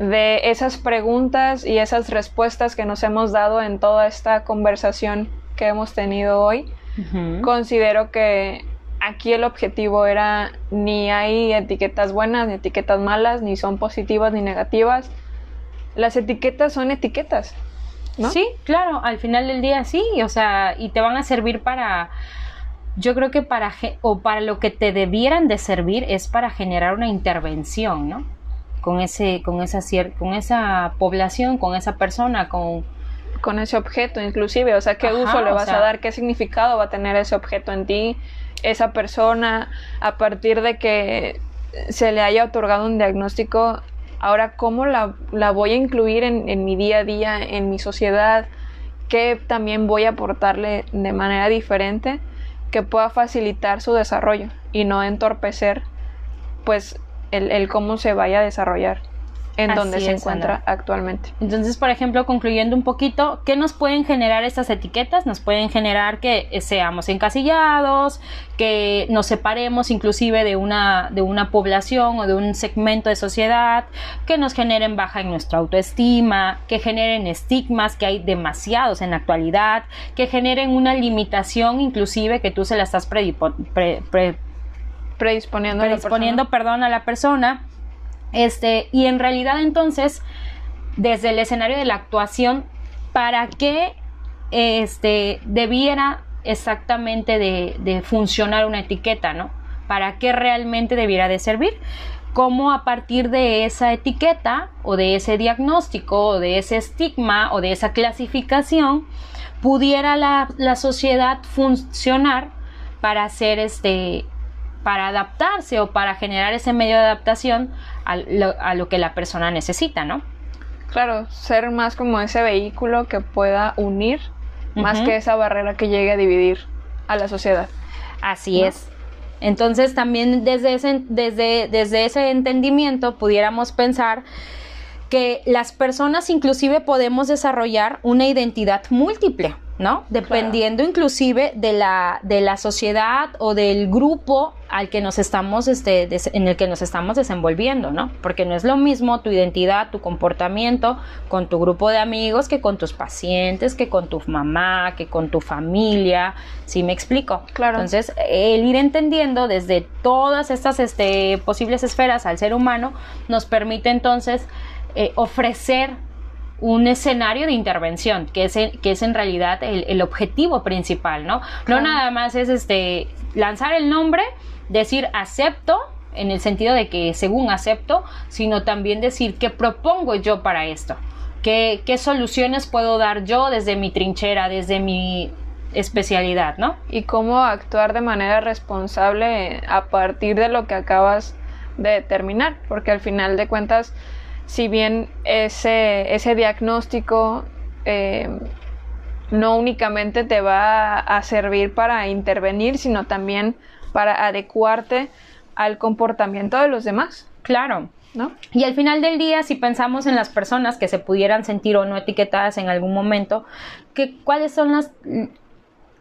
de esas preguntas y esas respuestas que nos hemos dado en toda esta conversación que hemos tenido hoy. Considero que aquí el objetivo era ni hay etiquetas buenas ni etiquetas malas, ni son positivas ni negativas. Las etiquetas son etiquetas. ¿no? Sí, claro, al final del día sí, o sea, y te van a servir para yo creo que para o para lo que te debieran de servir es para generar una intervención, ¿no? Con ese con esa con esa población, con esa persona, con con ese objeto inclusive, o sea, qué uso le vas a dar, qué significado va a tener ese objeto en ti, esa persona a partir de que se le haya otorgado un diagnóstico, ahora cómo la, la voy a incluir en, en mi día a día, en mi sociedad, qué también voy a aportarle de manera diferente que pueda facilitar su desarrollo y no entorpecer pues el, el cómo se vaya a desarrollar en donde se encuentra actualmente. Entonces, por ejemplo, concluyendo un poquito, ¿qué nos pueden generar estas etiquetas? Nos pueden generar que seamos encasillados, que nos separemos inclusive de una, de una población o de un segmento de sociedad, que nos generen baja en nuestra autoestima, que generen estigmas, que hay demasiados en la actualidad, que generen una limitación inclusive que tú se la estás predisponiendo, predisponiendo perdón, a la persona este, y en realidad entonces, desde el escenario de la actuación, ¿para qué este, debiera exactamente de, funcionar una etiqueta, ¿no? ¿Para qué realmente debiera de servir? cómo a partir de esa etiqueta o de ese diagnóstico o de ese estigma o de esa clasificación pudiera la, la sociedad funcionar para hacer este para adaptarse o para generar ese medio de adaptación a lo, que la persona necesita, ¿no? Claro, ser más como ese vehículo que pueda unir, más que esa barrera que llegue a dividir a la sociedad. Así es. Entonces también desde ese, desde, desde ese entendimiento pudiéramos pensar que las personas inclusive podemos desarrollar una identidad múltiple. ¿no? Dependiendo inclusive de la, de la sociedad o del grupo al que nos estamos, este, en el que nos estamos desenvolviendo, ¿no? Porque no es lo mismo tu identidad, tu comportamiento con tu grupo de amigos que con tus pacientes, que con tu mamá, que con tu familia, ¿sí me explico? Claro. Entonces, el ir entendiendo desde todas estas este, posibles esferas al ser humano nos permite entonces eh, ofrecer un escenario de intervención, que es, que es en realidad el, objetivo principal, ¿no? No nada más es este lanzar el nombre, decir acepto, en el sentido de que según acepto, sino también decir qué propongo yo para esto, qué, qué soluciones puedo dar yo desde mi trinchera, desde mi especialidad, ¿no? Y cómo actuar de manera responsable a partir de lo que acabas de determinar, porque al final de cuentas si bien ese, ese diagnóstico eh, no únicamente te va a servir para intervenir, sino también para adecuarte al comportamiento de los demás. Claro. ¿No? Y al final del día, si pensamos en las personas que se pudieran sentir o no etiquetadas en algún momento, que, ¿cuáles son las...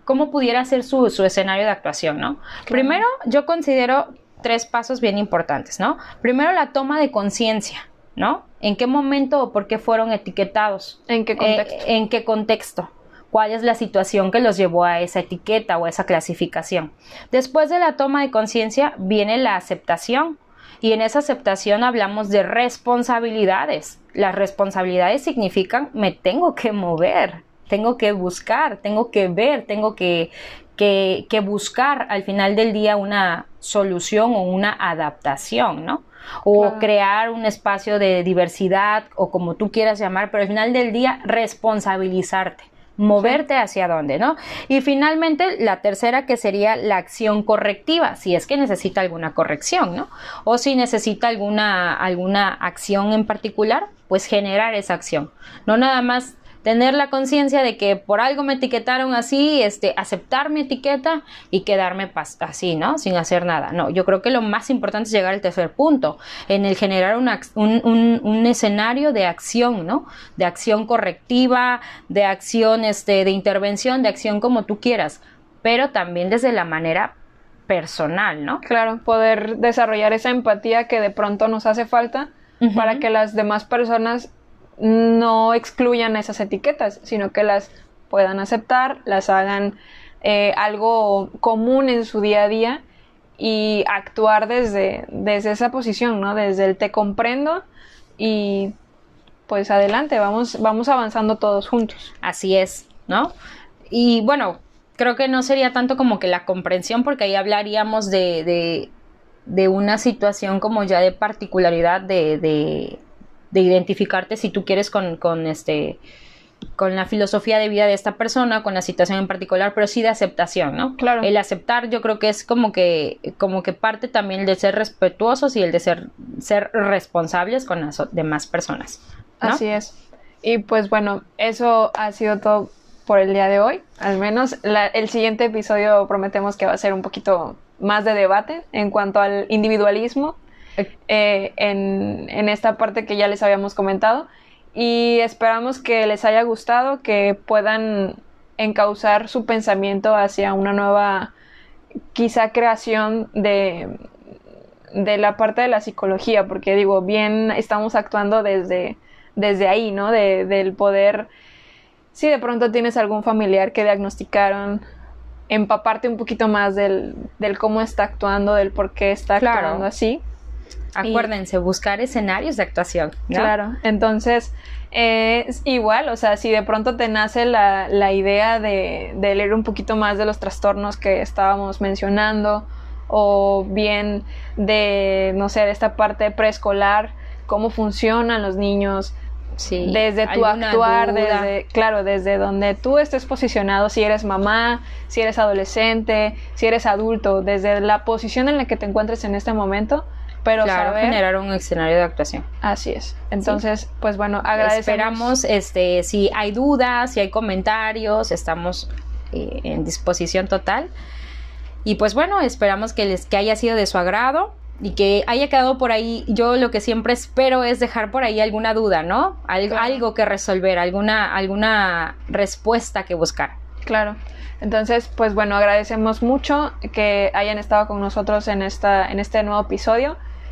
cómo pudiera ser su, escenario de actuación, ¿no? Primero, yo considero tres pasos bien importantes, ¿no? Primero, la toma de conciencia. ¿No? ¿En qué momento o por qué fueron etiquetados? ¿En qué contexto? Eh, ¿En qué contexto? ¿Cuál es la situación que los llevó a esa etiqueta o a esa clasificación? Después de la toma de conciencia viene la aceptación. Y en esa aceptación hablamos de responsabilidades. Las responsabilidades significan me tengo que mover, tengo que buscar, tengo que ver, tengo que, que, que buscar al final del día una solución o una adaptación, ¿no? O crear un espacio de diversidad o como tú quieras llamar, pero al final del día responsabilizarte moverte hacia dónde, ¿no? Y finalmente la tercera que sería la acción correctiva, si es que necesita alguna corrección, ¿no? O si necesita alguna alguna acción en particular, pues generar esa acción. No nada más tener la conciencia de que por algo me etiquetaron así, este, aceptar mi etiqueta y quedarme así, ¿no? Sin hacer nada. No, yo creo que lo más importante es llegar al tercer punto, en el generar un, un, escenario de acción, ¿no? De acción correctiva, de acción, este, de intervención, de acción como tú quieras, pero también desde la manera personal, ¿no? Claro, poder desarrollar esa empatía que de pronto nos hace falta para que las demás personas no excluyan esas etiquetas, sino que las puedan aceptar, las hagan eh, algo común en su día a día y actuar desde, desde esa posición, ¿no? Desde el te comprendo y pues adelante, vamos, vamos avanzando todos juntos. Así es, ¿no? Y bueno, creo que no sería tanto como que la comprensión, porque ahí hablaríamos de, de, una situación como ya de particularidad de identificarte si tú quieres con, con este con la filosofía de vida de esta persona, con la situación en particular, pero sí de aceptación, ¿no? Claro. El aceptar yo creo que es como que, como que parte también de ser respetuosos y el de ser, ser responsables con las demás personas. Así es. Y pues bueno, eso ha sido todo por el día de hoy. Al menos el siguiente episodio prometemos que va a ser un poquito más de debate en cuanto al individualismo eh, en, esta parte que ya les habíamos comentado. Y esperamos que les haya gustado, que puedan encauzar su pensamiento hacia una nueva, quizá creación de, de la parte de la psicología, porque digo, bien estamos actuando desde, desde ahí, ¿no? De, del poder, si de pronto tienes algún familiar que diagnosticaron, empaparte un poquito más del, del cómo está actuando, del por qué está actuando así. Acuérdense, buscar escenarios de actuación. Claro, entonces es igual, o sea, si de pronto te nace la, la idea de, de, leer un poquito más de los trastornos que estábamos mencionando, o bien de, no sé, de esta parte preescolar, cómo funcionan los niños, Sí, desde tu actuar, desde, claro, desde donde tú estés posicionado, si eres mamá, si eres adolescente, si eres adulto, desde la posición en la que te encuentres en este momento, pero claro, generar un escenario de actuación. Así es. Entonces, pues bueno, agradecemos. Esperamos, este, si hay dudas, si hay comentarios, estamos eh, en disposición total. Y pues bueno, esperamos que les que haya sido de su agrado. y que haya quedado por ahí, yo lo que siempre espero es dejar por ahí alguna duda, ¿no? Algo, algo que resolver, alguna, alguna respuesta que buscar. Claro. Entonces, pues bueno, agradecemos mucho que hayan estado con nosotros en, esta, en este nuevo episodio